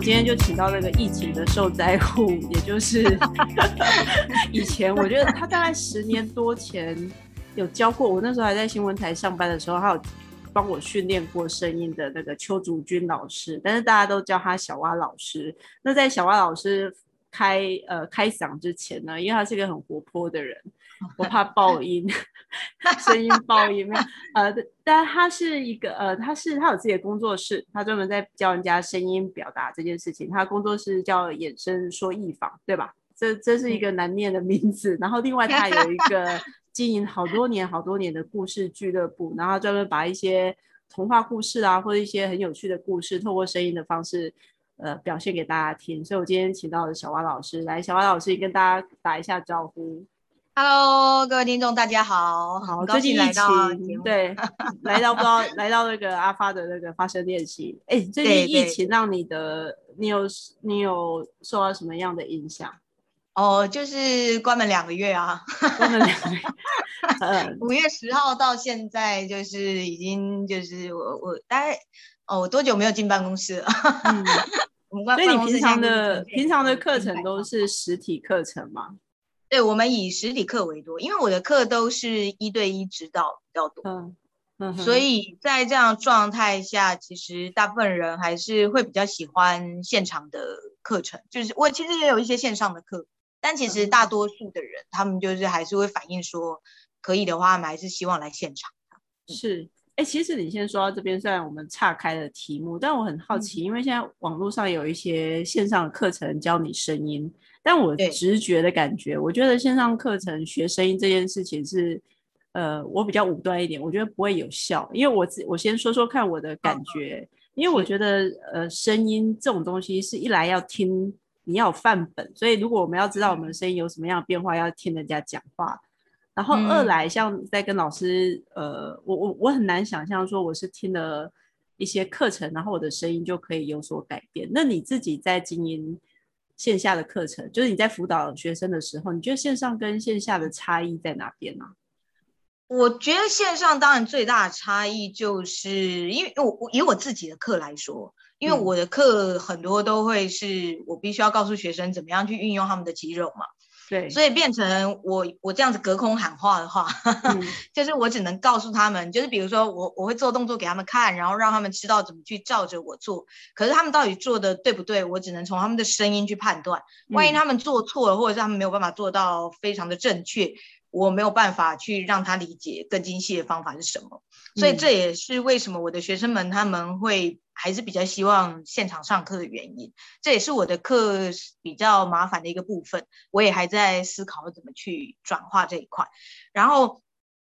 今天就请到那个疫情的受灾户，也就是 以前我觉得他大概十年多前有教过我，那时候还在新闻台上班的时候，他有帮我训练过声音的那个邱竹君老师，但是大家都叫他小蛙老师。那在小蛙老师开呃开嗓之前呢，因为他是一个很活泼的人。我怕爆音，声音爆音没有。呃，但他是一个呃，他是他有自己的工作室，他专门在教人家声音表达这件事情。他工作室叫“衍生说艺坊”，对吧？这这是一个难念的名字。然后另外他有一个 经营好多年、好多年的故事俱乐部，然后专门把一些童话故事啊，或者一些很有趣的故事，透过声音的方式，呃，表现给大家听。所以我今天请到了小蛙老师来，小蛙老师跟大家打一下招呼。Hello，各位听众，大家好，好，最近来到对，来到不知道来到那个阿发的那个发声练习，哎，最近疫情让你的你有你有受到什么样的影响？哦，就是关门两个月啊，关门两个月，五月十号到现在就是已经就是我我大概哦，我多久没有进办公室了？嗯，所以你平常的平常的课程都是实体课程吗？对我们以实体课为多，因为我的课都是一对一指导比较多，嗯嗯，所以在这样状态下，其实大部分人还是会比较喜欢现场的课程。就是我其实也有一些线上的课，但其实大多数的人，他们就是还是会反映说，可以的话，他们还是希望来现场。是，哎，其实你先说到这边，虽然我们岔开了题目，但我很好奇，因为现在网络上有一些线上的课程教你声音。但我直觉的感觉，我觉得线上课程学声音这件事情是，呃，我比较武断一点，我觉得不会有效。因为我自我先说说看我的感觉，因为我觉得呃，声音这种东西是一来要听，你要有范本，所以如果我们要知道我们的声音有什么样的变化，要听人家讲话。然后二来像在跟老师，呃，我我我很难想象说我是听了一些课程，然后我的声音就可以有所改变。那你自己在经营？线下的课程，就是你在辅导学生的时候，你觉得线上跟线下的差异在哪边呢？我觉得线上当然最大的差异就是，因为我我以我自己的课来说，因为我的课很多都会是我必须要告诉学生怎么样去运用他们的肌肉嘛。对，所以变成我我这样子隔空喊话的话，就是我只能告诉他们，就是比如说我我会做动作给他们看，然后让他们知道怎么去照着我做。可是他们到底做的对不对，我只能从他们的声音去判断。万一他们做错了，或者是他们没有办法做到非常的正确。我没有办法去让他理解更精细的方法是什么，所以这也是为什么我的学生们他们会还是比较希望现场上课的原因。这也是我的课比较麻烦的一个部分，我也还在思考怎么去转化这一块。然后，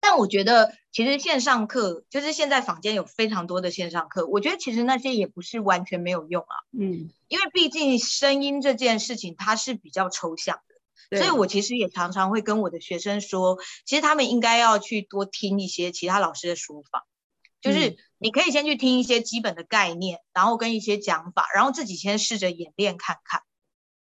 但我觉得其实线上课就是现在坊间有非常多的线上课，我觉得其实那些也不是完全没有用啊。嗯，因为毕竟声音这件事情它是比较抽象的。所以，我其实也常常会跟我的学生说，其实他们应该要去多听一些其他老师的说法，就是你可以先去听一些基本的概念，然后跟一些讲法，然后自己先试着演练看看。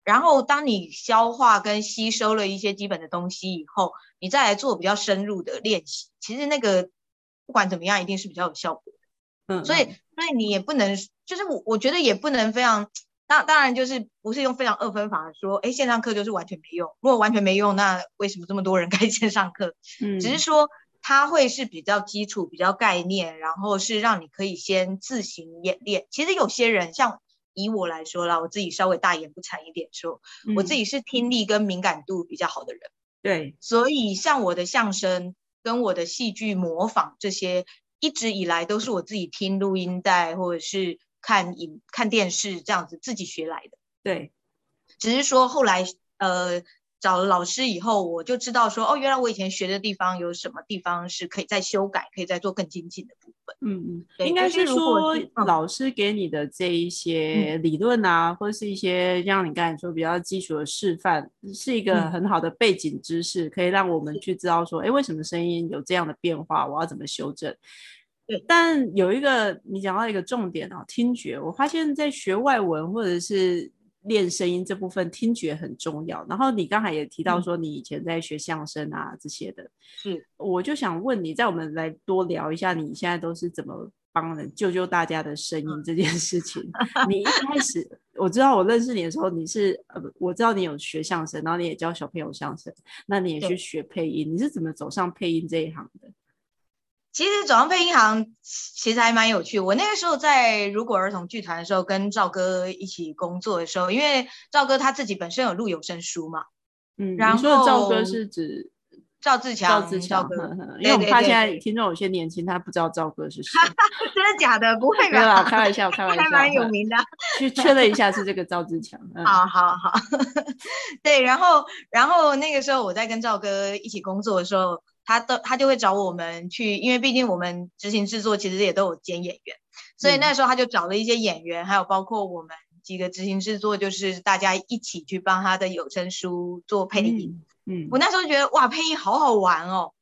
然后，当你消化跟吸收了一些基本的东西以后，你再来做比较深入的练习。其实那个不管怎么样，一定是比较有效果的。嗯，所以，所以你也不能，就是我我觉得也不能非常。当当然就是不是用非常二分法说，哎，线上课就是完全没用。如果完全没用，那为什么这么多人 开线上课？嗯，只是说它会是比较基础、比较概念，然后是让你可以先自行演练。其实有些人，像以我来说啦，我自己稍微大言不惭一点说，我自己是听力跟敏感度比较好的人。对，所以像我的相声跟我的戏剧模仿这些，一直以来都是我自己听录音带或者是。看影看电视这样子自己学来的，对，只是说后来呃找了老师以后，我就知道说哦，原来我以前学的地方有什么地方是可以再修改，可以再做更精进的部分。嗯嗯，应该是说老师给你的这一些理论啊，或者是一些像你刚才说比较基础的示范，是一个很好的背景知识，可以让我们去知道说，哎，为什么声音有这样的变化，我要怎么修正。对，但有一个你讲到一个重点哦，听觉。我发现，在学外文或者是练声音这部分，听觉很重要。然后你刚才也提到说，你以前在学相声啊这些的，是，我就想问你，在我们来多聊一下，你现在都是怎么帮人救救大家的声音这件事情？你一开始我知道我认识你的时候，你是呃，我知道你有学相声，然后你也教小朋友相声，那你也去学配音，你是怎么走上配音这一行的？其实走上配音行其实还蛮有趣。我那个时候在如果儿童剧团的时候，跟赵哥一起工作的时候，因为赵哥他自己本身有录有声书嘛，嗯，然后赵哥是指。赵志强，赵志强，因为我们怕现在听众有些年轻，他不知道赵哥是谁。真的假的？不会吧？没有，开玩笑，开玩 笑。还蛮有名的。去确认一下是这个赵志强。好好好。对，然后，然后那个时候我在跟赵哥一起工作的时候，他都他就会找我们去，因为毕竟我们执行制作其实也都有兼演员，所以那时候他就找了一些演员，还有包括我们几个执行制作，就是大家一起去帮他的有声书做配音。嗯，我那时候觉得哇，配音好好玩哦。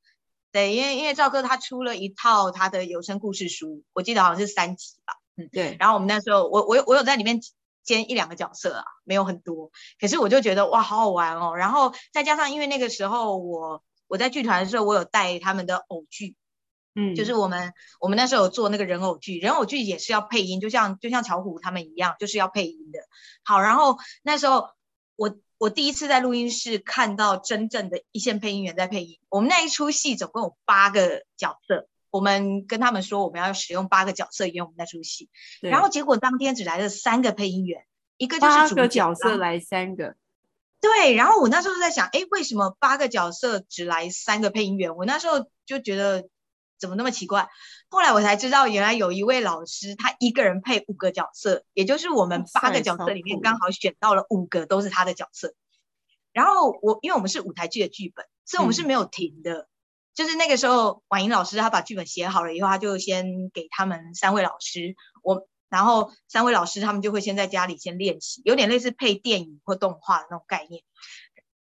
对，因为因为赵哥他出了一套他的有声故事书，我记得好像是三集吧。嗯，对。然后我们那时候，我我有我有在里面兼一两个角色啊，没有很多。可是我就觉得哇，好好玩哦。然后再加上因为那个时候我我在剧团的时候，我有带他们的偶剧，嗯，就是我们我们那时候有做那个人偶剧，人偶剧也是要配音，就像就像巧虎他们一样，就是要配音的。好，然后那时候我。我第一次在录音室看到真正的一线配音员在配音。我们那一出戏总共有八个角色，我们跟他们说我们要使用八个角色演我们那出戏，然后结果当天只来了三个配音员，一个就是主角色来三个。对，然后我那时候在想，哎，为什么八个角色只来三个配音员？我那时候就觉得。怎么那么奇怪？后来我才知道，原来有一位老师，他一个人配五个角色，也就是我们八个角色里面刚好选到了五个都是他的角色。然后我，因为我们是舞台剧的剧本，所以我们是没有停的。就是那个时候，婉莹老师她把剧本写好了以后，她就先给他们三位老师，我，然后三位老师他们就会先在家里先练习，有点类似配电影或动画的那种概念。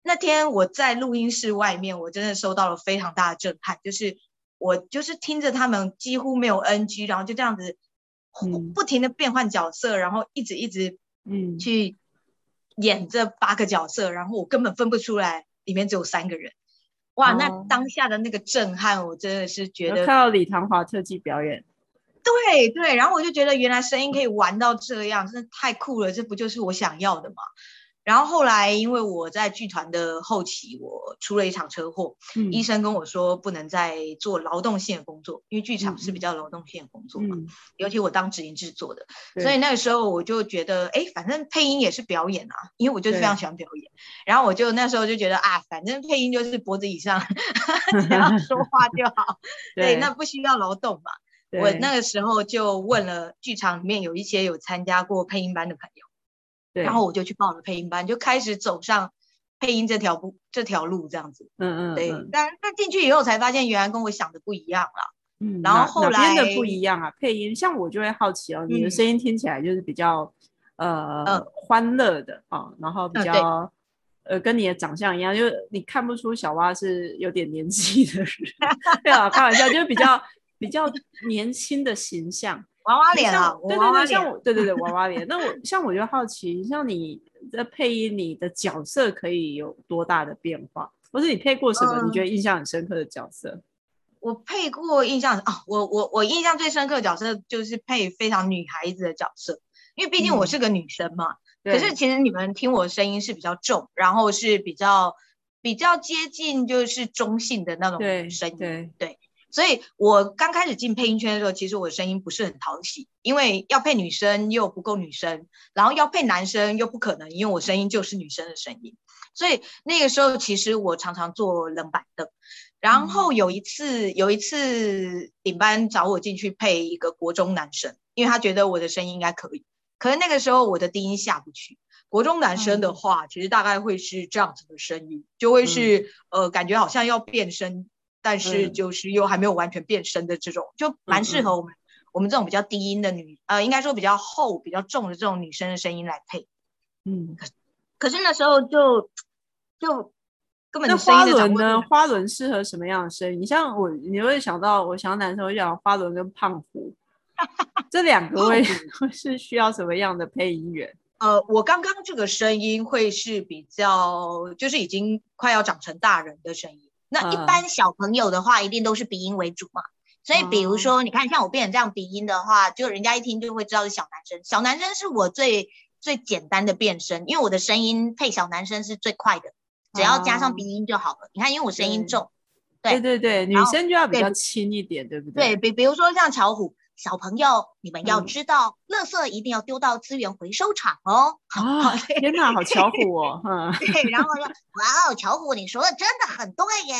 那天我在录音室外面，我真的收到了非常大的震撼，就是。我就是听着他们几乎没有 NG，然后就这样子不停的变换角色，然后一直一直嗯去演这八个角色，然后我根本分不出来里面只有三个人。哇，那当下的那个震撼，我真的是觉得看到李唐华特技表演，对对，然后我就觉得原来声音可以玩到这样，真的太酷了，这不就是我想要的吗？然后后来，因为我在剧团的后期，我出了一场车祸，医生跟我说不能再做劳动性的工作，因为剧场是比较劳动性的工作嘛，尤其我当执行制作的，所以那个时候我就觉得，哎，反正配音也是表演啊，因为我就是非常喜欢表演，然后我就那时候就觉得啊，反正配音就是脖子以上 只要说话就好，对，那不需要劳动嘛。我那个时候就问了剧场里面有一些有参加过配音班的朋友。然后我就去报了配音班，就开始走上配音这条路这条路这样子。嗯嗯，对。但但进去以后才发现，原来跟我想的不一样了。嗯，然后后来真的不一样啊，配音像我就会好奇哦，你的声音听起来就是比较呃欢乐的啊，然后比较呃跟你的长相一样，就是你看不出小蛙是有点年纪的人。对啊，开玩笑，就是比较比较年轻的形象。娃娃脸啊，对对对，像我，对对对，娃娃脸。那我像我就好奇，像你的配音，你的角色可以有多大的变化？或是你配过什么你觉得印象很深刻的角色？我配过印象啊，我我我印象最深刻的角色就是配非常女孩子的角色，因为毕竟我是个女生嘛。可是其实你们听我声音是比较重，然后是比较比较接近就是中性的那种声音，对对。所以我刚开始进配音圈的时候，其实我的声音不是很讨喜，因为要配女生又不够女生，然后要配男生又不可能，因为我声音就是女生的声音。所以那个时候其实我常常坐冷板凳。然后有一次，有一次领班找我进去配一个国中男生，因为他觉得我的声音应该可以。可是那个时候我的低音下不去，国中男生的话，其实大概会是这样子的声音，就会是呃，感觉好像要变声。但是就是又还没有完全变声的这种，就蛮适合我们我们这种比较低音的女，呃，应该说比较厚、比较重的这种女生的声音来配。嗯，可可是那时候就就根本那花轮呢？花轮适合什么样的声音？你像我，你会想到我想男生会想花轮跟胖虎这两个 会会是需要什么样的配音员？呃，我刚刚这个声音会是比较就是已经快要长成大人的声音。那一般小朋友的话，一定都是鼻音为主嘛。所以，比如说，你看像我变成这样鼻音的话，就人家一听就会知道是小男生。小男生是我最最简单的变声，因为我的声音配小男生是最快的，只要加上鼻音就好了。你看，因为我声音重，对对对，女生就要比较轻一点，对不对？对比，比如说像巧虎。小朋友，你们要知道，垃圾一定要丢到资源回收厂哦。啊，天哪，好巧虎哦！对，然后说，哇哦，巧虎，你说的真的很对耶。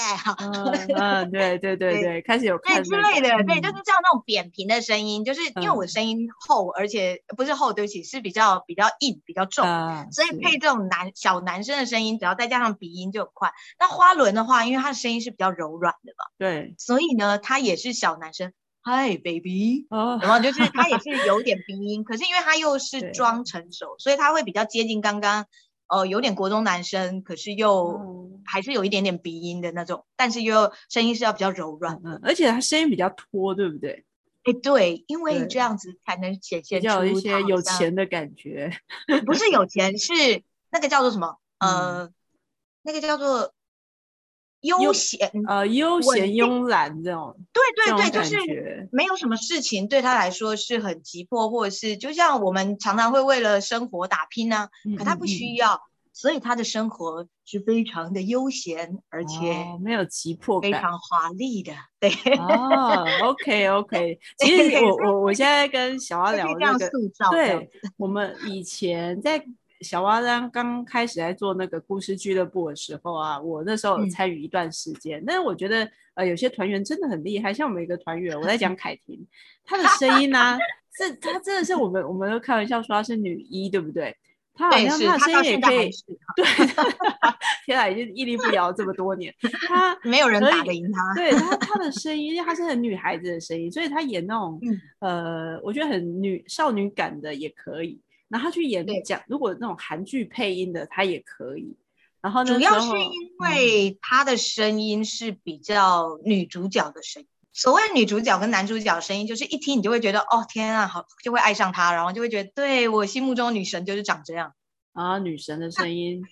嗯，对对 对对，开始有对之类的，对，就是这样那种扁平的声音，就是因为我的声音厚，而且不是厚，对不起，是比较比较硬、比较重，所以配这种男小男生的声音，只要再加上鼻音就很快。那花轮的话，因为他的声音是比较柔软的嘛，对，所以呢，他也是小男生。Hi baby，然后就是他也是有点 鼻音，可是因为他又是装成熟，所以他会比较接近刚刚，呃，有点国中男生，可是又还是有一点点鼻音的那种，但是又声音是要比较柔软，嗯，而且他声音比较拖，对不对？哎，对，因为这样子才能显现出一些有钱的感觉，不是有钱，是那个叫做什么？呃，那个叫做。悠闲呃，悠闲慵懒这种，对对对，就是没有什么事情对他来说是很急迫，或者是就像我们常常会为了生活打拼呢，可他不需要，所以他的生活是非常的悠闲，而且没有急迫感，非常华丽的。对哦，OK OK，其实我我我现在跟小阿聊那个，对，我们以前在。小蛙刚刚开始在做那个故事俱乐部的时候啊，我那时候有参与一段时间。但是我觉得，呃，有些团员真的很厉害，像我们一个团员，我在讲凯婷，她的声音呢，是她真的是我们我们都开玩笑说她是女一，对不对？她好像她的声音也可以，对，天啊，已经屹立不摇这么多年，她 没有人打得赢她。对她她的声音，因为她是很女孩子的声音，所以她演那种呃，我觉得很女少女感的也可以。然后去演讲，如果那种韩剧配音的，他也可以。然后主要是因为他的声音是比较女主角的声音。所谓女主角跟男主角声音，就是一听你就会觉得，哦天啊，好，就会爱上他，然后就会觉得，对我心目中女神就是长这样啊，女神的声音。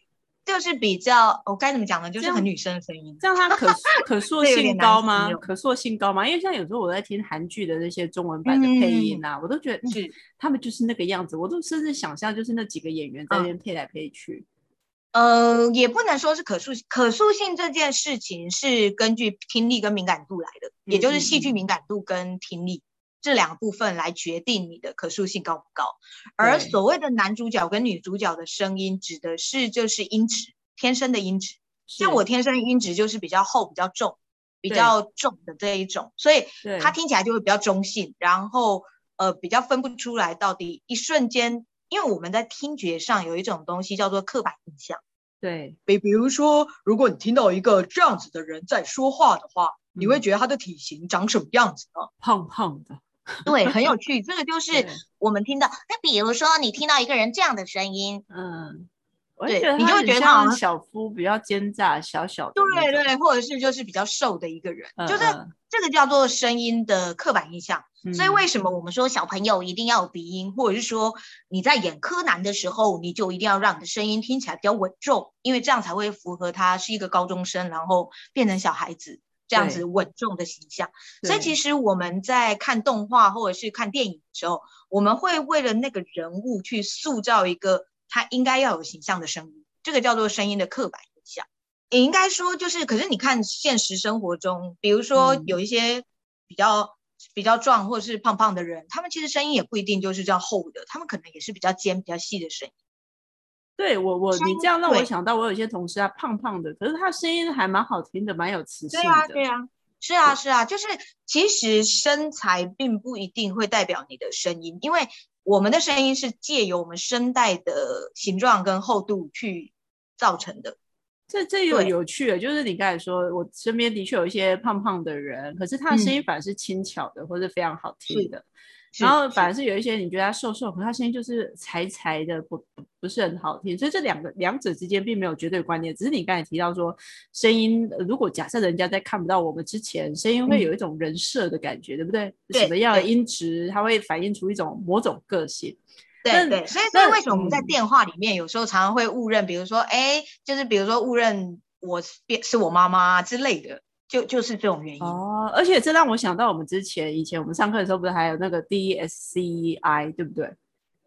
就是比较，我该怎么讲呢？就是很女生的声音，这样它可 可塑性高吗？可塑性高吗？因为像有时候我在听韩剧的那些中文版的配音啊，我都觉得是他们就是那个样子，我都甚至想象就是那几个演员在那边配来配去。呃，也不能说是可塑可塑性这件事情是根据听力跟敏感度来的，也就是戏剧敏感度跟听力。这两部分来决定你的可塑性高不高，而所谓的男主角跟女主角的声音，指的是就是音质，天生的音质。像我天生音质就是比较厚、比较重、比较重的这一种，所以它听起来就会比较中性，然后呃比较分不出来到底一瞬间，因为我们在听觉上有一种东西叫做刻板印象。对，比比如说，如果你听到一个这样子的人在说话的话，你会觉得他的体型长什么样子呢？胖胖的。对，很有趣。这个就是我们听到。那比如说，你听到一个人这样的声音，嗯，对，你就会觉得他小夫比较奸诈，小小的。对对，或者是就是比较瘦的一个人，就是这个叫做声音的刻板印象。所以为什么我们说小朋友一定要有鼻音，或者是说你在演柯南的时候，你就一定要让你的声音听起来比较稳重，因为这样才会符合他是一个高中生，然后变成小孩子。这样子稳重的形象，所以其实我们在看动画或者是看电影的时候，我们会为了那个人物去塑造一个他应该要有形象的声音，这个叫做声音的刻板印象。也应该说就是，可是你看现实生活中，比如说有一些比较比较壮或者是胖胖的人，他们其实声音也不一定就是这样厚的，他们可能也是比较尖、比较细的声音。对我我你这样让我想到，我有一些同事啊，胖胖的，可是他声音还蛮好听的，蛮有磁性的。对啊，对啊，是啊，是啊，就是其实身材并不一定会代表你的声音，因为我们的声音是借由我们声带的形状跟厚度去造成的。这这有有趣的，就是你刚才说，我身边的确有一些胖胖的人，可是他的声音反而是轻巧的，或者非常好听的。然后反而是有一些你觉得他瘦瘦，可他声音就是柴柴的，不不是很好听。所以这两个两者之间并没有绝对关联，只是你刚才提到说，声音如果假设人家在看不到我们之前，声音会有一种人设的感觉，对不对？什么样的音质，它会反映出一种某种个性。对对，所以所以为什么我们在电话里面有时候常常会误认，比如说哎，就是比如说误认我是是我妈妈之类的。就就是这种原因哦，而且这让我想到我们之前以前我们上课的时候，不是还有那个 DSCI 对不对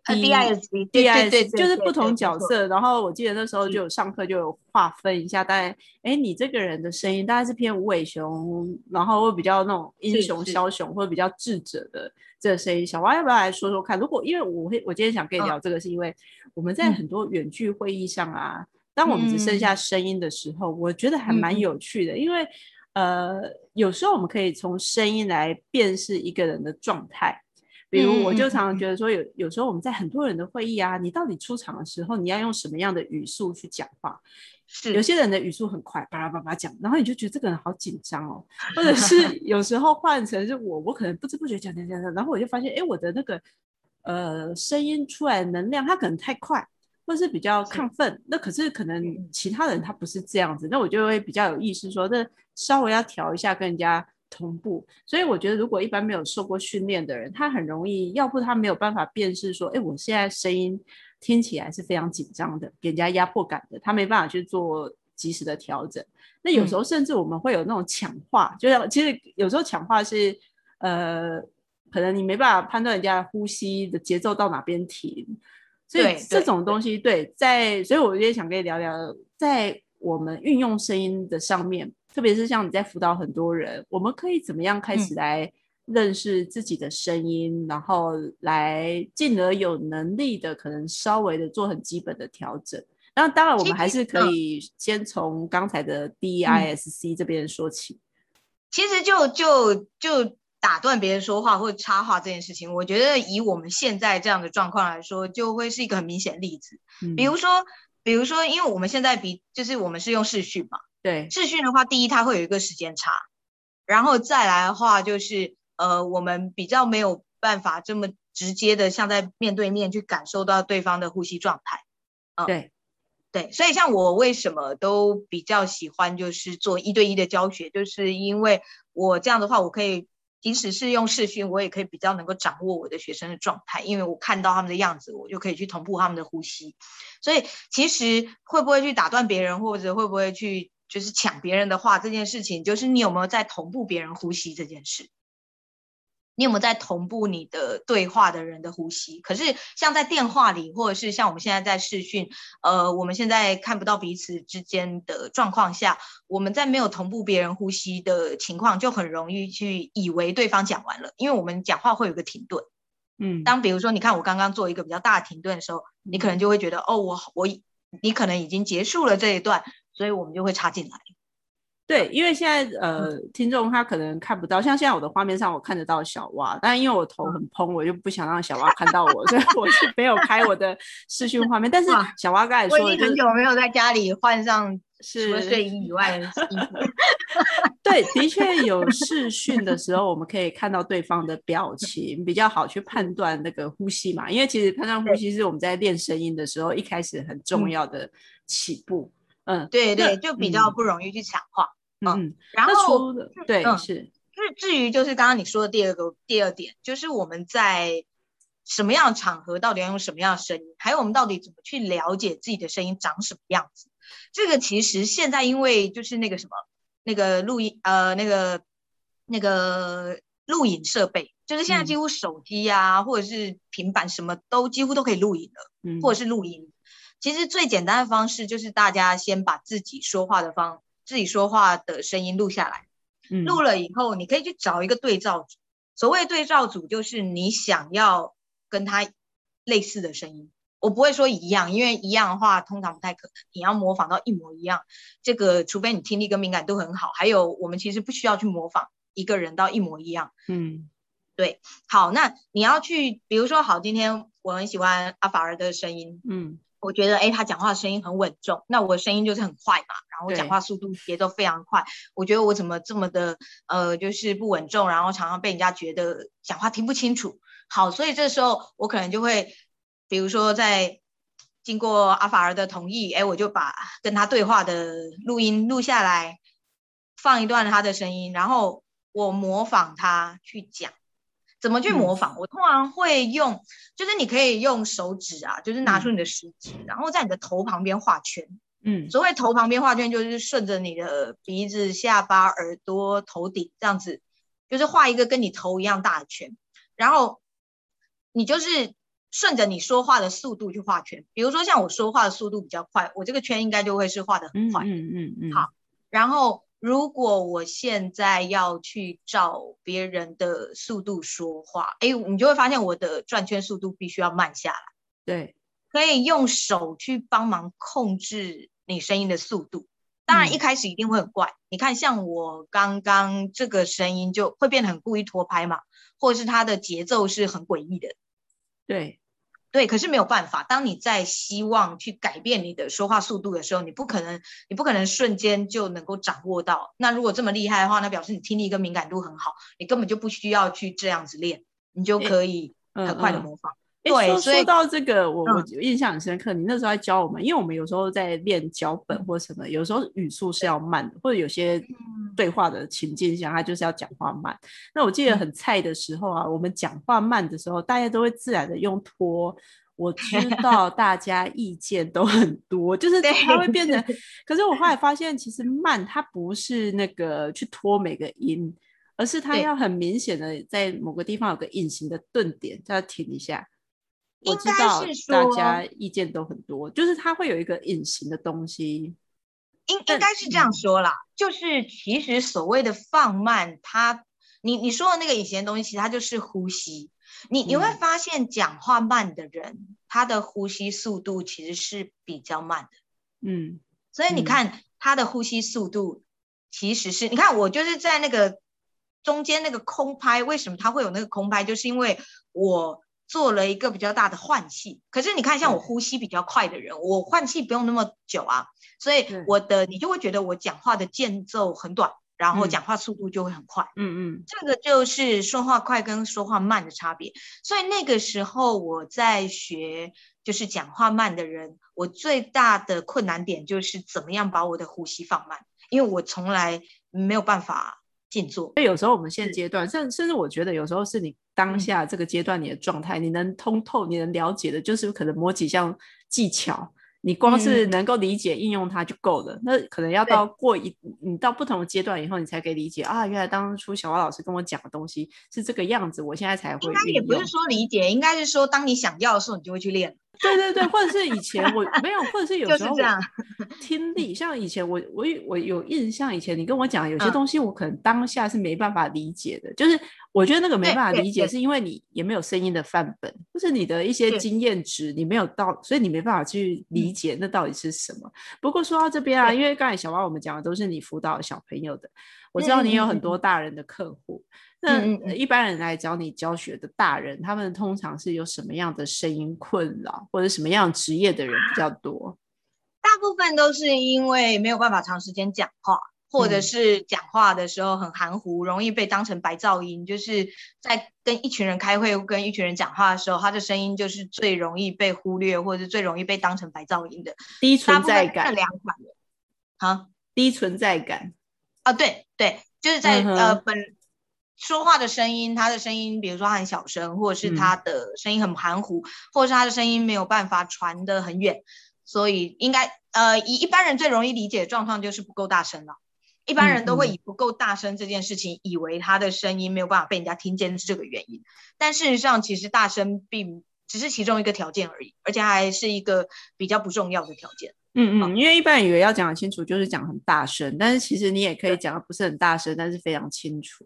？D I S D I S 就是不同角色。然后我记得那时候就有上课就有划分一下，大概哎，你这个人的声音大概是偏无尾熊，然后会比较那种英雄枭雄，或者比较智者的这个声音。小蛙要不要来说说看？如果因为我会，我今天想跟你聊这个，是因为我们在很多远距会议上啊，当我们只剩下声音的时候，我觉得还蛮有趣的，因为呃，有时候我们可以从声音来辨识一个人的状态。比如，我就常常觉得说，有有时候我们在很多人的会议啊，你到底出场的时候，你要用什么样的语速去讲话？是有些人的语速很快，巴拉巴拉讲，然后你就觉得这个人好紧张哦。或者是 有时候换成是我，我可能不知不觉讲讲讲讲，然后我就发现，哎，我的那个呃声音出来能量，它可能太快，或是比较亢奋。那可是可能其他人他不是这样子，那我就会比较有意识说，那稍微要调一下跟人家。同步，所以我觉得，如果一般没有受过训练的人，他很容易，要不他没有办法辨识说，哎，我现在声音听起来是非常紧张的，给人家压迫感的，他没办法去做及时的调整。那有时候甚至我们会有那种强化，就是其实有时候强化是，呃，可能你没办法判断人家呼吸的节奏到哪边停，所以这种东西，对，在，所以我也想跟你聊聊，在我们运用声音的上面。特别是像你在辅导很多人，我们可以怎么样开始来认识自己的声音，然后来进而有能力的可能稍微的做很基本的调整。那当然，我们还是可以先从刚才的 D I S C 这边说起。其实就就就打断别人说话或者插话这件事情，我觉得以我们现在这样的状况来说，就会是一个很明显的例子。比如说，比如说，因为我们现在比就是我们是用视讯嘛。对，视讯的话，第一它会有一个时间差，然后再来的话就是，呃，我们比较没有办法这么直接的像在面对面去感受到对方的呼吸状态。嗯，对，对，所以像我为什么都比较喜欢就是做一对一的教学，就是因为我这样的话，我可以即使是用视讯，我也可以比较能够掌握我的学生的状态，因为我看到他们的样子，我就可以去同步他们的呼吸。所以其实会不会去打断别人，或者会不会去。就是抢别人的话这件事情，就是你有没有在同步别人呼吸这件事？你有没有在同步你的对话的人的呼吸？可是像在电话里，或者是像我们现在在视讯，呃，我们现在看不到彼此之间的状况下，我们在没有同步别人呼吸的情况，就很容易去以为对方讲完了，因为我们讲话会有个停顿。嗯，当比如说你看我刚刚做一个比较大的停顿的时候，你可能就会觉得哦，我我你可能已经结束了这一段。所以我们就会插进来，对，因为现在呃，听众他可能看不到，像现在我的画面上我看得到小蛙，但因为我头很蓬，我就不想让小蛙看到我，所以我是没有开我的视讯画面。但是小蛙刚才说，我已经很久没有在家里换上除了睡衣以外的衣服。对，的确有视讯的时候，我们可以看到对方的表情，比较好去判断那个呼吸嘛。因为其实判断呼吸是我们在练声音的时候一开始很重要的起步。嗯，对对，就比较不容易去强化。嗯，然后对是至至于就是刚刚你说的第二个第二点，就是我们在什么样的场合到底要用什么样的声音，还有我们到底怎么去了解自己的声音长什么样子。这个其实现在因为就是那个什么那个录音呃那个那个录影设备，就是现在几乎手机啊或者是平板什么都几乎都可以录影了，或者是录音。其实最简单的方式就是大家先把自己说话的方，自己说话的声音录下来。录了以后，你可以去找一个对照组。所谓对照组，就是你想要跟他类似的声音。我不会说一样，因为一样的话通常不太可能。你要模仿到一模一样，这个除非你听力跟敏感度很好。还有，我们其实不需要去模仿一个人到一模一样。嗯，对。好，那你要去，比如说，好，今天我很喜欢阿法尔的声音。嗯。我觉得，哎，他讲话的声音很稳重，那我的声音就是很快嘛，然后讲话速度节奏非常快。我觉得我怎么这么的，呃，就是不稳重，然后常常被人家觉得讲话听不清楚。好，所以这时候我可能就会，比如说在经过阿法尔的同意，哎，我就把跟他对话的录音录下来，放一段他的声音，然后我模仿他去讲。怎么去模仿？我通常会用，就是你可以用手指啊，就是拿出你的食指，然后在你的头旁边画圈。嗯，所谓头旁边画圈，就是顺着你的鼻子、下巴、耳朵、头顶这样子，就是画一个跟你头一样大的圈。然后你就是顺着你说话的速度去画圈。比如说像我说话的速度比较快，我这个圈应该就会是画的很快。嗯嗯嗯。好，然后如果我现在要去照别人的速度说话，哎，你就会发现我的转圈速度必须要慢下来。对，可以用手去帮忙控制你声音的速度。当然一开始一定会很怪，你看像我刚刚这个声音就会变得很故意拖拍嘛，或者是它的节奏是很诡异的。对，对，可是没有办法，当你在希望去改变你的说话速度的时候，你不可能，你不可能瞬间就能够掌握到。那如果这么厉害的话，那表示你听力跟敏感度很好，你根本就不需要去这样子练，你就可以很快的模仿。说说到这个，我我印象很深刻。你那时候在教我们，因为我们有时候在练脚本或什么，有时候语速是要慢的，或者有些对话的情境下，他就是要讲话慢。那我记得很菜的时候啊，我们讲话慢的时候，大家都会自然的用拖。我知道 大家意见都很多，就是它会变成。可是我后来发现，其实 慢它不是那个去拖每个音，而是它要很明显的在某个地方有个隐形的顿点，叫停一下。我知道大家意见都很多，就是它会有一个隐形的东西，应应该是这样说啦，就是其实所谓的放慢，它你你说的那个隐形的东西，其实它就是呼吸。你你会发现讲话慢的人，他的呼吸速度其实是比较慢的，嗯，所以你看他的呼吸速度其实是，你看我就是在那个中间那个空拍，为什么他会有那个空拍？就是因为我。做了一个比较大的换气，可是你看，像我呼吸比较快的人，我换气不用那么久啊，所以我的你就会觉得我讲话的间奏很短，然后讲话速度就会很快。嗯嗯，这个就是说话快跟说话慢的差别。所以那个时候我在学，就是讲话慢的人，我最大的困难点就是怎么样把我的呼吸放慢，因为我从来没有办法。静坐。所以有时候我们现阶段，甚甚至我觉得有时候是你当下这个阶段你的状态，你能通透、你能了解的，就是可能某几项技巧。你光是能够理解应用它就够了，那可能要到过一你到不同的阶段以后，你才可以理解啊，原来当初小花老师跟我讲的东西是这个样子，我现在才会。应该也不是说理解，应该是说当你想要的时候，你就会去练。对对对，或者是以前我没有，或者是 有时候听力，像以前我我我有印象，以前你跟我讲有些东西，我可能当下是没办法理解的，就是我觉得那个没办法理解，是因为你也没有声音的范本，或是你的一些经验值你没有到，所以你没办法去理解那到底是什么。不过说到这边啊，因为刚才小花我们讲的都是你辅导小朋友的，我知道你有很多大人的客户。那一般人来找你教学的大人，他们通常是有什么样的声音困扰，或者什么样职业的人比较多？大部分都是因为没有办法长时间讲话，或者是讲话的时候很含糊，容易被当成白噪音。就是在跟一群人开会、跟一群人讲话的时候，他的声音就是最容易被忽略，或者是最容易被当成白噪音的。低存在感。这两款的，好，低存在感。啊，对对，就是在呃本。说话的声音，他的声音，比如说很小声，或者是他的声音很含糊，或者是他的声音没有办法传得很远，所以应该呃，以一般人最容易理解的状况就是不够大声了。一般人都会以不够大声这件事情，以为他的声音没有办法被人家听见是这个原因。但事实上，其实大声并只是其中一个条件而已，而且还是一个比较不重要的条件。嗯嗯，因为一般人以为要讲清楚就是讲很大声，但是其实你也可以讲的不是很大声，但是非常清楚。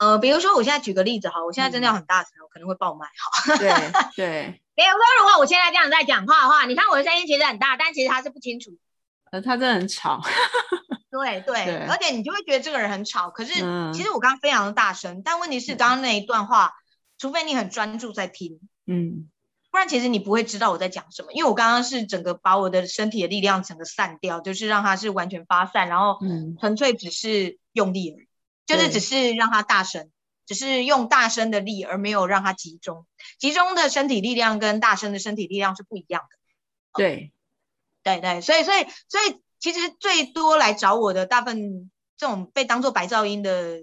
呃，比如说，我现在举个例子哈，我现在真的要很大声，我可能会爆麦哈。对 对。比如说，如果我现在这样在讲话的话，你看我的声音其实很大，但其实它是不清楚。呃，他真的很吵。对对，而且你就会觉得这个人很吵。可是其实我刚刚非常的大声，但问题是刚刚那一段话，除非你很专注在听，嗯，不然其实你不会知道我在讲什么，因为我刚刚是整个把我的身体的力量整个散掉，就是让它是完全发散，然后纯粹只是用力而已。就是只是让他大声，只是用大声的力，而没有让他集中。集中的身体力量跟大声的身体力量是不一样的。对，对对，所以所以所以其实最多来找我的大部分这种被当做白噪音的，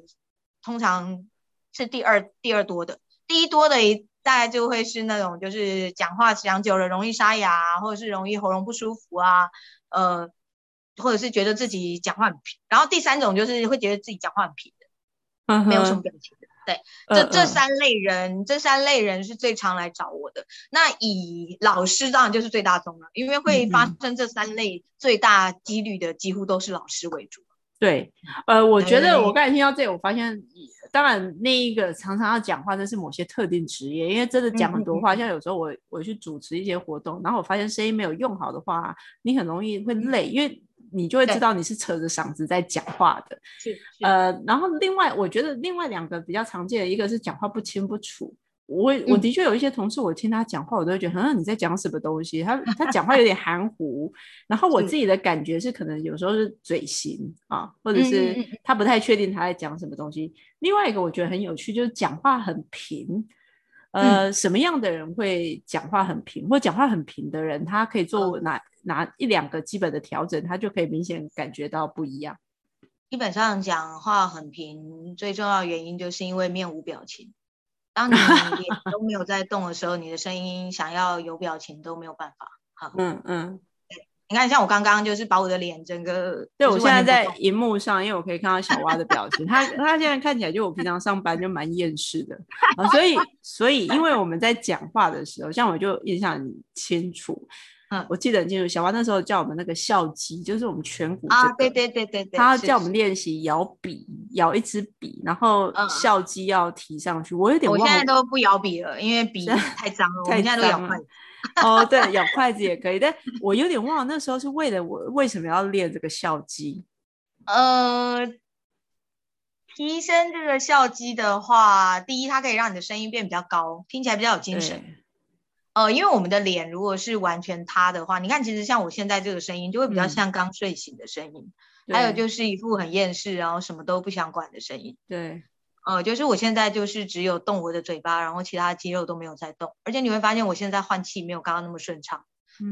通常是第二第二多的。第一多的一大概就会是那种就是讲话讲久了容易沙哑，或者是容易喉咙不舒服啊，呃，或者是觉得自己讲话很平。然后第三种就是会觉得自己讲话很平。没有什么表情的，对，这这三类人，这三类人是最常来找我的。那以老师当然就是最大宗了，因为会发生这三类最大几率的，几乎都是老师为主。对，呃，我觉得我刚才听到这，我发现，当然那一个常常要讲话，那是某些特定职业，因为真的讲很多话，像有时候我我去主持一些活动，然后我发现声音没有用好的话，你很容易会累，因为你就会知道你是扯着嗓子在讲话的。是，呃，然后另外我觉得另外两个比较常见的，一个是讲话不清不楚。我我的确有一些同事，我听他讲话，我都会觉得，嗯，你在讲什么东西？他他讲话有点含糊。然后我自己的感觉是，可能有时候是嘴型啊，或者是他不太确定他在讲什么东西。另外一个我觉得很有趣，就是讲话很平。呃，什么样的人会讲话很平，或讲话很平的人，他可以做哪哪一两个基本的调整，他就可以明显感觉到不一样。基本上讲话很平，最重要原因就是因为面无表情。当你 脸都没有在动的时候，你的声音想要有表情都没有办法。好，嗯嗯，你看，像我刚刚就是把我的脸整个，对我现在在荧幕上，因为我可以看到小蛙的表情，他他现在看起来就我平常上班就蛮厌世的啊，所以所以因为我们在讲话的时候，像我就印象很清楚。嗯，我记得很清楚，小花那时候叫我们那个校肌，就是我们颧骨啊，对对对对对，他叫我们练习摇笔，摇一支笔，然后校肌要提上去。我有点，我现在都不摇笔了，因为笔太脏了。我现在都摇筷子。哦，对，咬筷子也可以，但我有点忘了那时候是为了我为什么要练这个校肌？呃，提升这个校肌的话，第一，它可以让你的声音变比较高，听起来比较有精神。呃，因为我们的脸如果是完全塌的话，你看，其实像我现在这个声音，就会比较像刚睡醒的声音。还有就是一副很厌世，然后什么都不想管的声音。对，呃，就是我现在就是只有动我的嘴巴，然后其他肌肉都没有在动。而且你会发现我现在换气没有刚刚那么顺畅，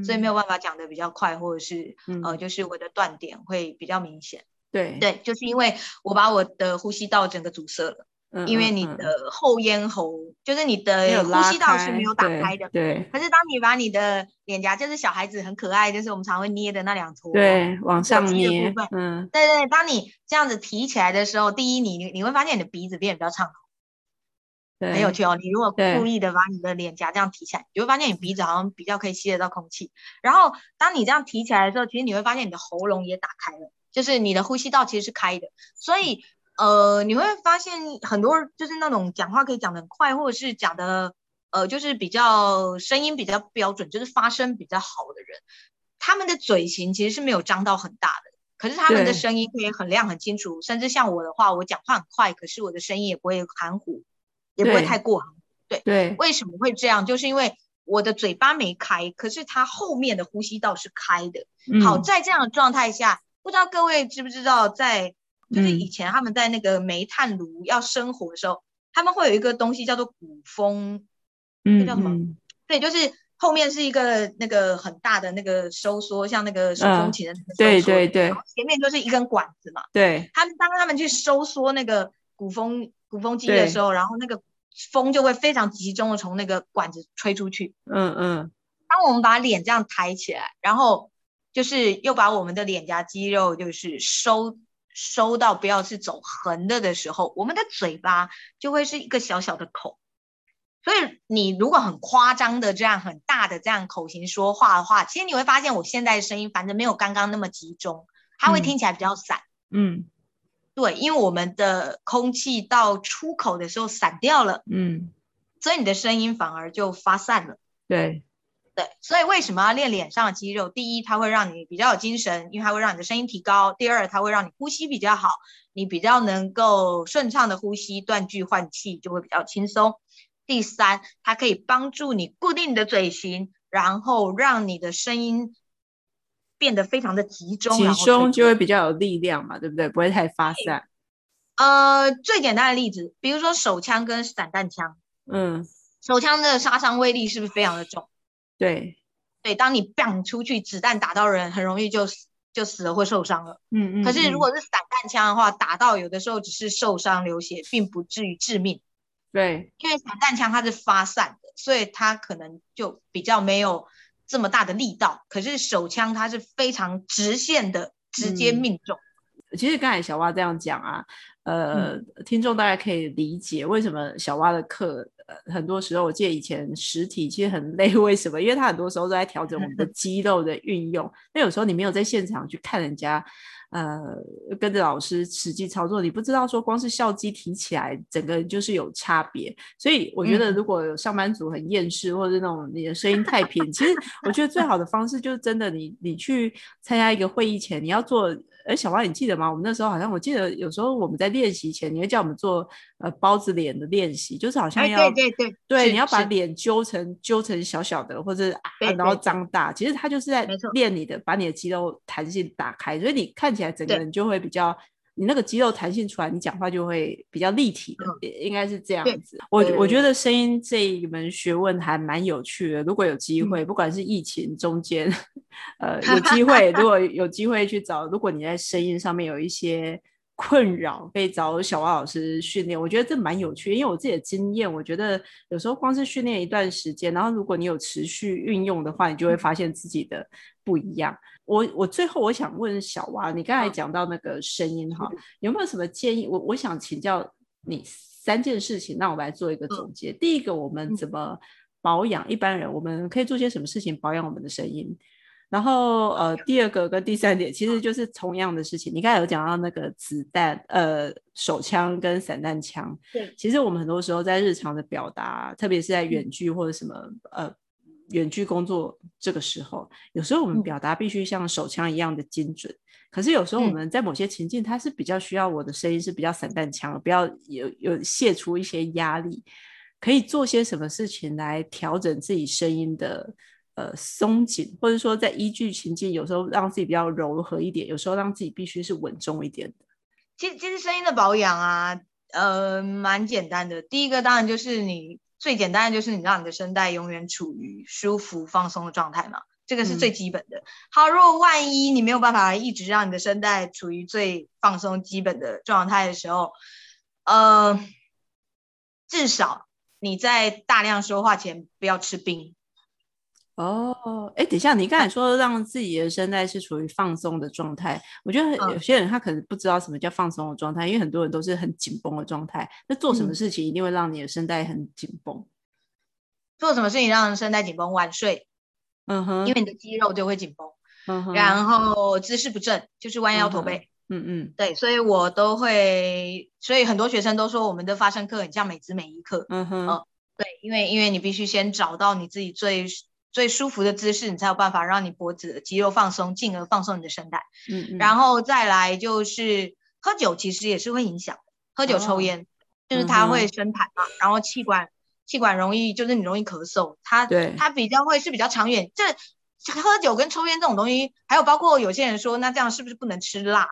所以没有办法讲的比较快，或者是呃，就是我的断点会比较明显。对对，就是因为我把我的呼吸道整个阻塞了。因为你的后咽喉，就是你的呼吸道是没有打开的。对。可是当你把你的脸颊，就是小孩子很可爱，就是我们常会捏的那两坨，对，往上捏。嗯。对对，当你这样子提起来的时候，第一，你你会发现你的鼻子变得比较畅通。对。很有趣哦，你如果故意的把你的脸颊这样提起来，你会发现你鼻子好像比较可以吸得到空气。然后当你这样提起来的时候，其实你会发现你的喉咙也打开了，就是你的呼吸道其实是开的，所以。呃，你会发现很多就是那种讲话可以讲得很快，或者是讲的呃，就是比较声音比较标准，就是发声比较好的人，他们的嘴型其实是没有张到很大的，可是他们的声音可以很亮很清楚，甚至像我的话，我讲话很快，可是我的声音也不会含糊，也不会太过含。对对，为什么会这样？就是因为我的嘴巴没开，可是它后面的呼吸道是开的。好，在这样的状态下，不知道各位知不知道在。就是以前他们在那个煤炭炉要生火的时候，他们会有一个东西叫做鼓风，那叫什么？对，就是后面是一个那个很大的那个收缩，像那个手风琴的那个收缩，对对对，前面就是一根管子嘛。对，他们当他们去收缩那个鼓风鼓风机的时候，然后那个风就会非常集中的从那个管子吹出去。嗯嗯。当我们把脸这样抬起来，然后就是又把我们的脸颊肌肉就是收。收到不要是走横的的时候，我们的嘴巴就会是一个小小的口，所以你如果很夸张的这样很大的这样口型说话的话，其实你会发现我现在的声音反正没有刚刚那么集中，它会听起来比较散。嗯，对，因为我们的空气到出口的时候散掉了，嗯，所以你的声音反而就发散了。对。对，所以为什么要练脸上的肌肉？第一，它会让你比较有精神，因为它会让你的声音提高；第二，它会让你呼吸比较好，你比较能够顺畅的呼吸，断句换气就会比较轻松；第三，它可以帮助你固定你的嘴型，然后让你的声音变得非常的集中，集中就会比较有力量嘛，对不对？不会太发散。呃，最简单的例子，比如说手枪跟散弹枪，嗯，手枪的杀伤威力是不是非常的重？对，对，当你 bang 出去，子弹打到人，很容易就死，就死了或受伤了。嗯嗯。可是如果是散弹枪的话，打到有的时候只是受伤流血，并不至于致命。对，因为散弹枪它是发散的，所以它可能就比较没有这么大的力道。可是手枪它是非常直线的，直接命中。其实刚才小蛙这样讲啊，呃，听众大概可以理解为什么小蛙的课，呃，很多时候我记得以前实体其实很累，为什么？因为他很多时候都在调整我们的肌肉的运用，那有时候你没有在现场去看人家。呃，跟着老师实际操作，你不知道说光是笑肌提起来，整个就是有差别。所以我觉得，如果有上班族很厌世，或者是那种你的声音太平，其实我觉得最好的方式就是真的，你你去参加一个会议前，你要做。哎，小花，你记得吗？我们那时候好像，我记得有时候我们在练习前，你会叫我们做呃包子脸的练习，就是好像要对对对对，你要把脸揪成揪成小小的，或者啊，然后张大。其实它就是在练你的，把你的肌肉弹性打开，所以你看起来整个人就会比较。你那个肌肉弹性出来，你讲话就会比较立体的，应该是这样子。我我觉得声音这一门学问还蛮有趣的。如果有机会，不管是疫情中间，呃，有机 会，如果有机会去找，如果你在声音上面有一些困扰，可以找小蛙老师训练。我觉得这蛮有趣，因为我自己的经验，我觉得有时候光是训练一段时间，然后如果你有持续运用的话，你就会发现自己的不一样。我我最后我想问小蛙，你刚才讲到那个声音哈，有没有什么建议？我我想请教你三件事情，那我们来做一个总结。第一个，我们怎么保养？一般人我们可以做些什么事情保养我们的声音？然后呃，第二个跟第三点其实就是同样的事情。你刚才有讲到那个子弹，呃，手枪跟散弹枪。对，其实我们很多时候在日常的表达，特别是在远距或者什么呃。远距工作这个时候，有时候我们表达必须像手枪一样的精准，可是有时候我们在某些情境，它是比较需要我的声音是比较散弹枪，不要有有泄出一些压力，可以做些什么事情来调整自己声音的呃松紧，或者说在依据情境，有时候让自己比较柔和一点，有时候让自己必须是稳重一点的。其实其实声音的保养啊，呃，蛮简单的。第一个当然就是你。最简单的就是你让你的声带永远处于舒服放松的状态嘛，这个是最基本的。好，如果万一你没有办法一直让你的声带处于最放松基本的状态的时候，呃，至少你在大量说话前不要吃冰。哦，哎，等一下，你刚才说让自己的声带是处于放松的状态，我觉得有些人他可能不知道什么叫放松的状态，因为很多人都是很紧绷的状态。那做什么事情一定会让你的声带很紧绷？做什么事情让声带紧绷？晚睡，嗯哼，因为你的肌肉就会紧绷。嗯哼，然后姿势不正，就是弯腰驼背。嗯嗯，对，所以我都会，所以很多学生都说我们的发声课很像美姿美仪课。嗯哼，对，因为因为你必须先找到你自己最。最舒服的姿势，你才有办法让你脖子的肌肉放松，进而放松你的声带。嗯，然后再来就是喝酒，其实也是会影响。喝酒、抽烟，就是它会生痰嘛，然后气管气管容易，就是你容易咳嗽。它对它比较会是比较长远。这喝酒跟抽烟这种东西，还有包括有些人说，那这样是不是不能吃辣？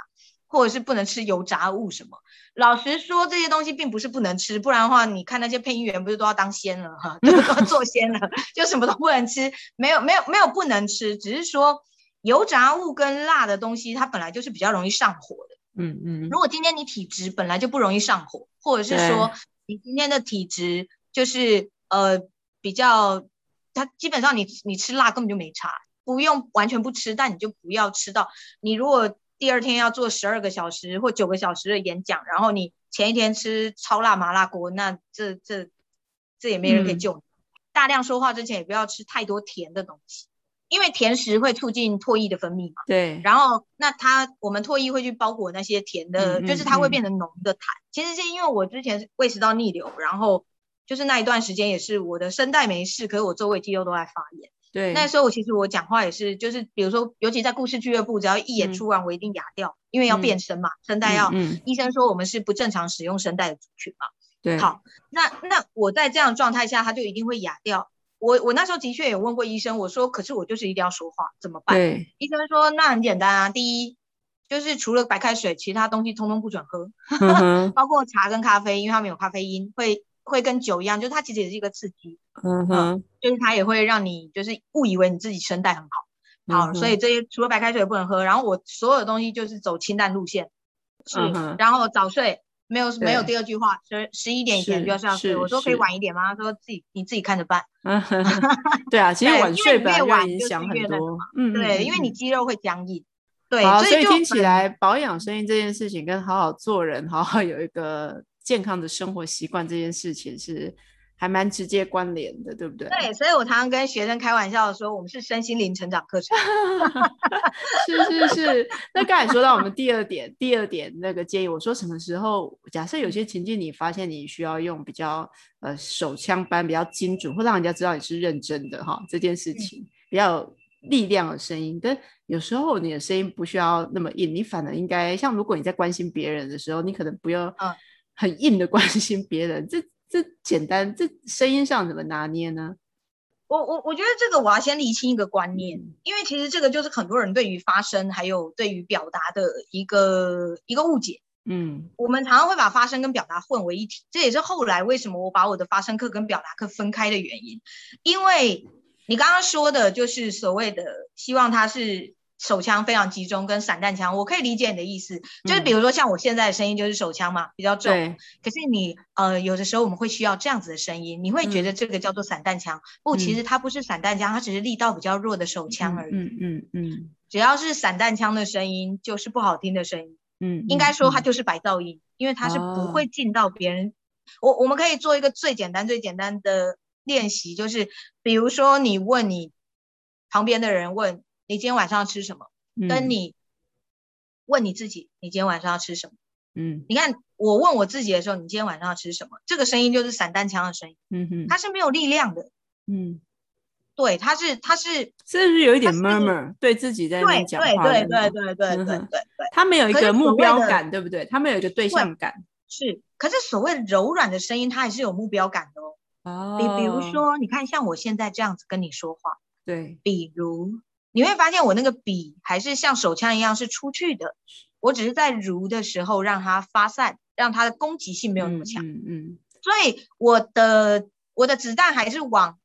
或者是不能吃油炸物什么？老实说，这些东西并不是不能吃，不然的话，你看那些配音员不是都要当仙了哈，都要 做仙了，就什么都不能吃。没有没有没有不能吃，只是说油炸物跟辣的东西，它本来就是比较容易上火的。嗯嗯。如果今天你体质本来就不容易上火，或者是说你今天的体质就是呃比较，它基本上你你吃辣根本就没差，不用完全不吃，但你就不要吃到你如果。第二天要做十二个小时或九个小时的演讲，然后你前一天吃超辣麻辣锅，那这这这也没人可以救你。大量说话之前也不要吃太多甜的东西，因为甜食会促进唾液的分泌嘛。对。然后那它我们唾液会去包裹那些甜的，就是它会变成浓的痰。其实是因为我之前胃食道逆流，然后就是那一段时间也是我的声带没事，可是我周围肌肉都在发炎。对，那时候我其实我讲话也是，就是比如说，尤其在故事俱乐部，只要一演出完，我一定哑掉，因为要变声嘛，声带要。医生说我们是不正常使用声带的族群嘛。对。好，那那我在这样状态下，他就一定会哑掉。我我那时候的确有问过医生，我说，可是我就是一定要说话，怎么办？对。医生说，那很简单啊，第一就是除了白开水，其他东西通通不准喝，包括茶跟咖啡，因为它们有咖啡因，会。会跟酒一样，就是它其实也是一个刺激，嗯哼，就是它也会让你就是误以为你自己声带很好，好，所以这些除了白开水不能喝，然后我所有的东西就是走清淡路线，是，然后早睡，没有没有第二句话，十十一点以前就要上睡，我说可以晚一点吗？他说自己你自己看着办，对啊，其实晚睡越晚影响很多，嗯，对，因为你肌肉会僵硬，对，所以听起来保养声音这件事情，跟好好做人、好好有一个健康的生活习惯这件事情是。还蛮直接关联的，对不对？对，所以我常常跟学生开玩笑说，我们是身心灵成长课程。是是是。那刚才说到我们第二点，第二点那个建议，我说什么时候，假设有些情境你发现你需要用比较呃手枪般比较精准，或让人家知道你是认真的哈，这件事情比较有力量的声音。但有时候你的声音不需要那么硬，你反而应该像如果你在关心别人的时候，你可能不要很硬的关心别人。这这简单，这声音上怎么拿捏呢？我我我觉得这个我要先理清一个观念，因为其实这个就是很多人对于发声还有对于表达的一个一个误解。嗯，我们常常会把发声跟表达混为一体，这也是后来为什么我把我的发声课跟表达课分开的原因。因为你刚刚说的就是所谓的希望它是。手枪非常集中，跟散弹枪，我可以理解你的意思，就是比如说像我现在的声音就是手枪嘛，比较重。可是你呃，有的时候我们会需要这样子的声音，你会觉得这个叫做散弹枪？不，其实它不是散弹枪，它只是力道比较弱的手枪而已。嗯嗯嗯。只要是散弹枪的声音，就是不好听的声音。嗯。应该说它就是白噪音，因为它是不会进到别人。我我们可以做一个最简单最简单的练习，就是比如说你问你旁边的人问。你今天晚上要吃什么？跟你问你自己，你今天晚上要吃什么？嗯，你看我问我自己的时候，你今天晚上要吃什么？这个声音就是散弹枪的声音，嗯哼，它是没有力量的，嗯，对，它是它是是不是有一点 murmur 对自己在那讲话？对对对对对对对对，它没有一个目标感，对不对？它没有一个对象感，是。可是所谓柔软的声音，它还是有目标感的哦。哦，比比如说，你看像我现在这样子跟你说话，对，比如。你会发现我那个笔还是像手枪一样是出去的，我只是在如的时候让它发散，让它的攻击性没有那么强。嗯嗯。所以我的我的子弹还是往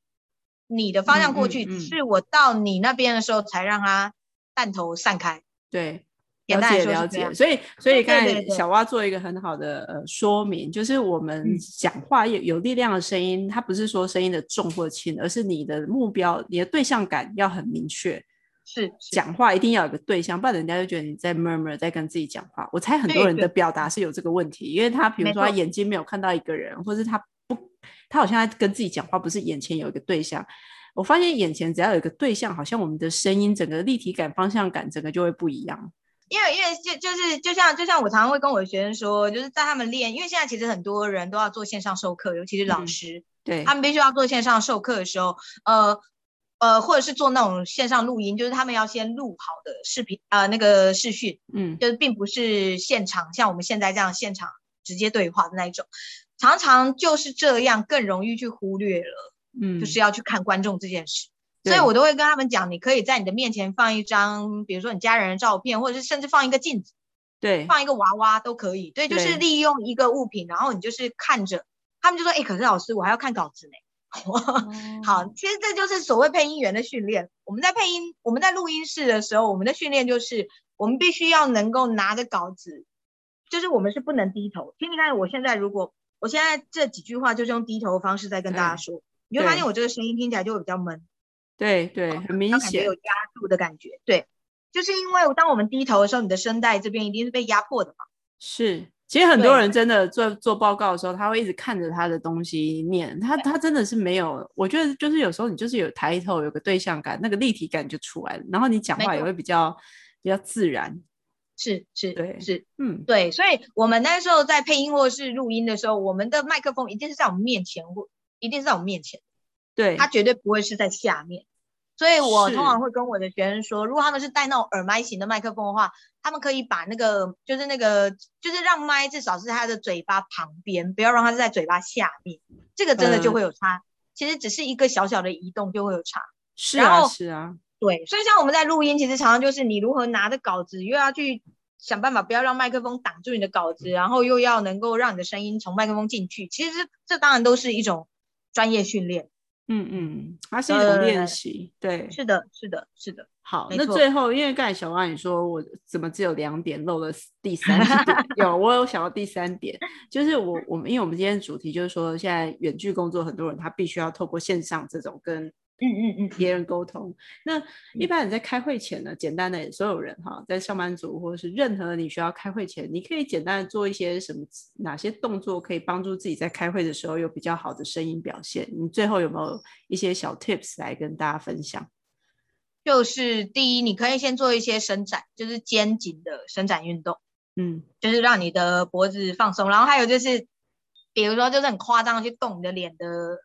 你的方向过去，只是我到你那边的时候才让它弹头散开。对。了解了解，所以所以刚才小蛙做一个很好的呃说明，就是我们讲话有有力量的声音，它不是说声音的重或轻，而是你的目标、你的对象感要很明确。是讲话一定要有个对象，不然人家就觉得你在 murmur 在跟自己讲话。我猜很多人的表达是有这个问题，因为他比如说他眼睛没有看到一个人，或是他不，他好像在跟自己讲话，不是眼前有一个对象。我发现眼前只要有一个对象，好像我们的声音整个立体感、方向感，整个就会不一样。因为因为就就是就像就像我常常会跟我的学生说，就是在他们练，因为现在其实很多人都要做线上授课，尤其是老师，对他们必须要做线上授课的时候，呃。呃，或者是做那种线上录音，就是他们要先录好的视频，呃，那个视讯，嗯，就是并不是现场，像我们现在这样现场直接对话的那一种，常常就是这样更容易去忽略了，嗯，就是要去看观众这件事，所以我都会跟他们讲，你可以在你的面前放一张，比如说你家人的照片，或者是甚至放一个镜子，对，放一个娃娃都可以，对，就是利用一个物品，然后你就是看着，他们就说，哎，可是老师，我还要看稿子呢。好，其实这就是所谓配音员的训练。我们在配音，我们在录音室的时候，我们的训练就是我们必须要能够拿着稿子，就是我们是不能低头。听你看，我现在如果我现在这几句话就是用低头的方式在跟大家说，你会发现我这个声音听起来就会比较闷。对对，很明显有压住的感觉。对，就是因为当我们低头的时候，你的声带这边一定是被压迫的嘛。是。其实很多人真的做做报告的时候，他会一直看着他的东西念，他他真的是没有。我觉得就是有时候你就是有抬头，有个对象感，那个立体感就出来了，然后你讲话也会比较比较自然。是是，对是，嗯对。所以我们那时候在配音或是录音的时候，我们的麦克风一定是在我们面前，或一定是在我们面前，对，它绝对不会是在下面。所以我通常会跟我的学生说，如果他们是戴那种耳麦型的麦克风的话，他们可以把那个就是那个就是让麦至少是他的嘴巴旁边，不要让它在嘴巴下面，这个真的就会有差。其实只是一个小小的移动就会有差。是啊，是啊，对。所以像我们在录音，其实常常就是你如何拿着稿子，又要去想办法不要让麦克风挡住你的稿子，然后又要能够让你的声音从麦克风进去。其实这当然都是一种专业训练。嗯嗯，它是一种练习，对，是的，是的，是的。好，那最后，因为刚才小王你说我怎么只有两点漏了第三点？有，我有想到第三点，就是我我们因为我们今天的主题就是说，现在远距工作，很多人他必须要透过线上这种跟嗯嗯嗯，别人沟通。那一般你在开会前呢，简单的所有人哈，在上班族或者是任何你需要开会前，你可以简单的做一些什么哪些动作，可以帮助自己在开会的时候有比较好的声音表现。你最后有没有一些小 tips 来跟大家分享？就是第一，你可以先做一些伸展，就是肩颈的伸展运动，嗯，就是让你的脖子放松。然后还有就是，比如说就是很夸张的去动你的脸的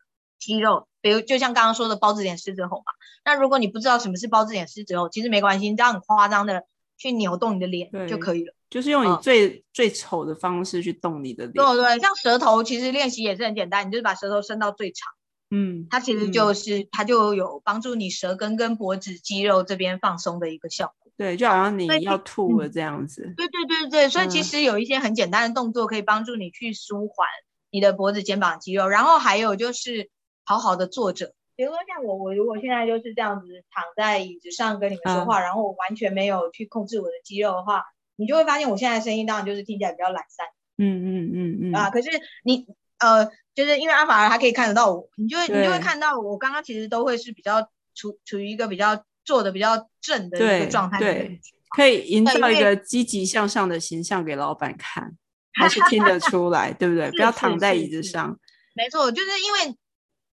肌肉，比如就像刚刚说的包子脸狮子吼嘛。那如果你不知道什么是包子脸狮子吼，其实没关系，你这样很夸张的去扭动你的脸就可以了。就是用你最最丑的方式去动你的脸。对对，像舌头其实练习也是很简单，你就是把舌头伸到最长。嗯，它其实就是它就有帮助你舌根跟脖子肌肉这边放松的一个效果。对，就好像你要吐了这样子。对对对对，所以其实有一些很简单的动作可以帮助你去舒缓你的脖子、肩膀肌肉。然后还有就是好好的坐着，比如说像我，我如果现在就是这样子躺在椅子上跟你们说话，然后我完全没有去控制我的肌肉的话，你就会发现我现在声音当然就是听起来比较懒散。嗯嗯嗯嗯。啊，可是你呃。就是因为阿法尔他可以看得到我，你就会你就会看到我刚刚其实都会是比较处处于一个比较坐的比较正的一个状态，对，可以营造一个积极向上的形象给老板看，还是听得出来，对不对？不要躺在椅子上。没错，就是因为，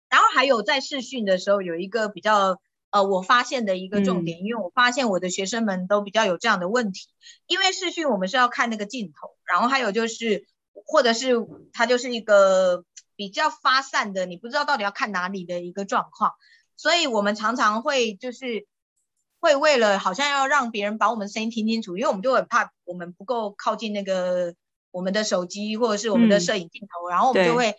然后还有在试训的时候有一个比较呃，我发现的一个重点，因为我发现我的学生们都比较有这样的问题，因为试训我们是要看那个镜头，然后还有就是或者是它就是一个。比较发散的，你不知道到底要看哪里的一个状况，所以我们常常会就是会为了好像要让别人把我们声音听清楚，因为我们就很怕我们不够靠近那个我们的手机或者是我们的摄影镜头，然后我们就会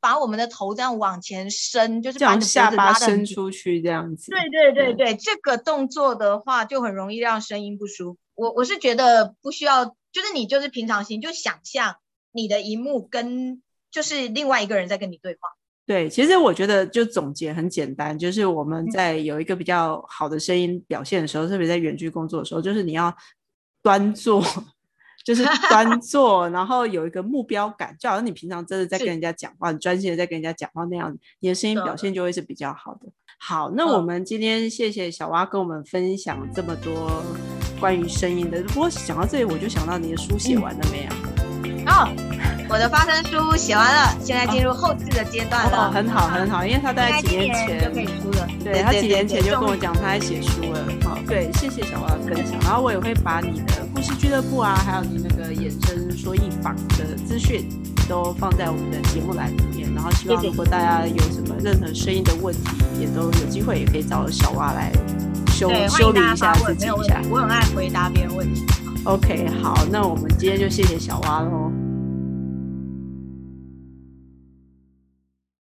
把我们的头这样往前伸，就是把下巴伸出去这样子。对对对对，这个动作的话就很容易让声音不舒服。我我是觉得不需要，就是你就是平常心，就想象你的荧幕跟。就是另外一个人在跟你对话。对，其实我觉得就总结很简单，就是我们在有一个比较好的声音表现的时候，特别在远距工作的时候，就是你要端坐，就是端 坐，然后有一个目标感，就好像你平常真的在跟人家讲话，你专心的在跟人家讲话那样，你的声音表现就会是比较好的。好，那我们今天谢谢小蛙跟我们分享这么多关于声音的。不过讲到这里，我就想到你的书写完了没有？哦。我的发声书写完了，现在进入后置的阶段了。哦，很好很好，因为他大概几年前就可以出了。对他几年前就跟我讲他在写书了。好，对，谢谢小花的分享。然后我也会把你的故事俱乐部啊，还有你那个衍生说一坊的资讯都放在我们的节目栏里面。然后希望如果大家有什么任何声音的问题，也都有机会也可以找小蛙来修修理一下自己一下。我很爱回答别人问题。OK，好，那我们今天就谢谢小蛙喽。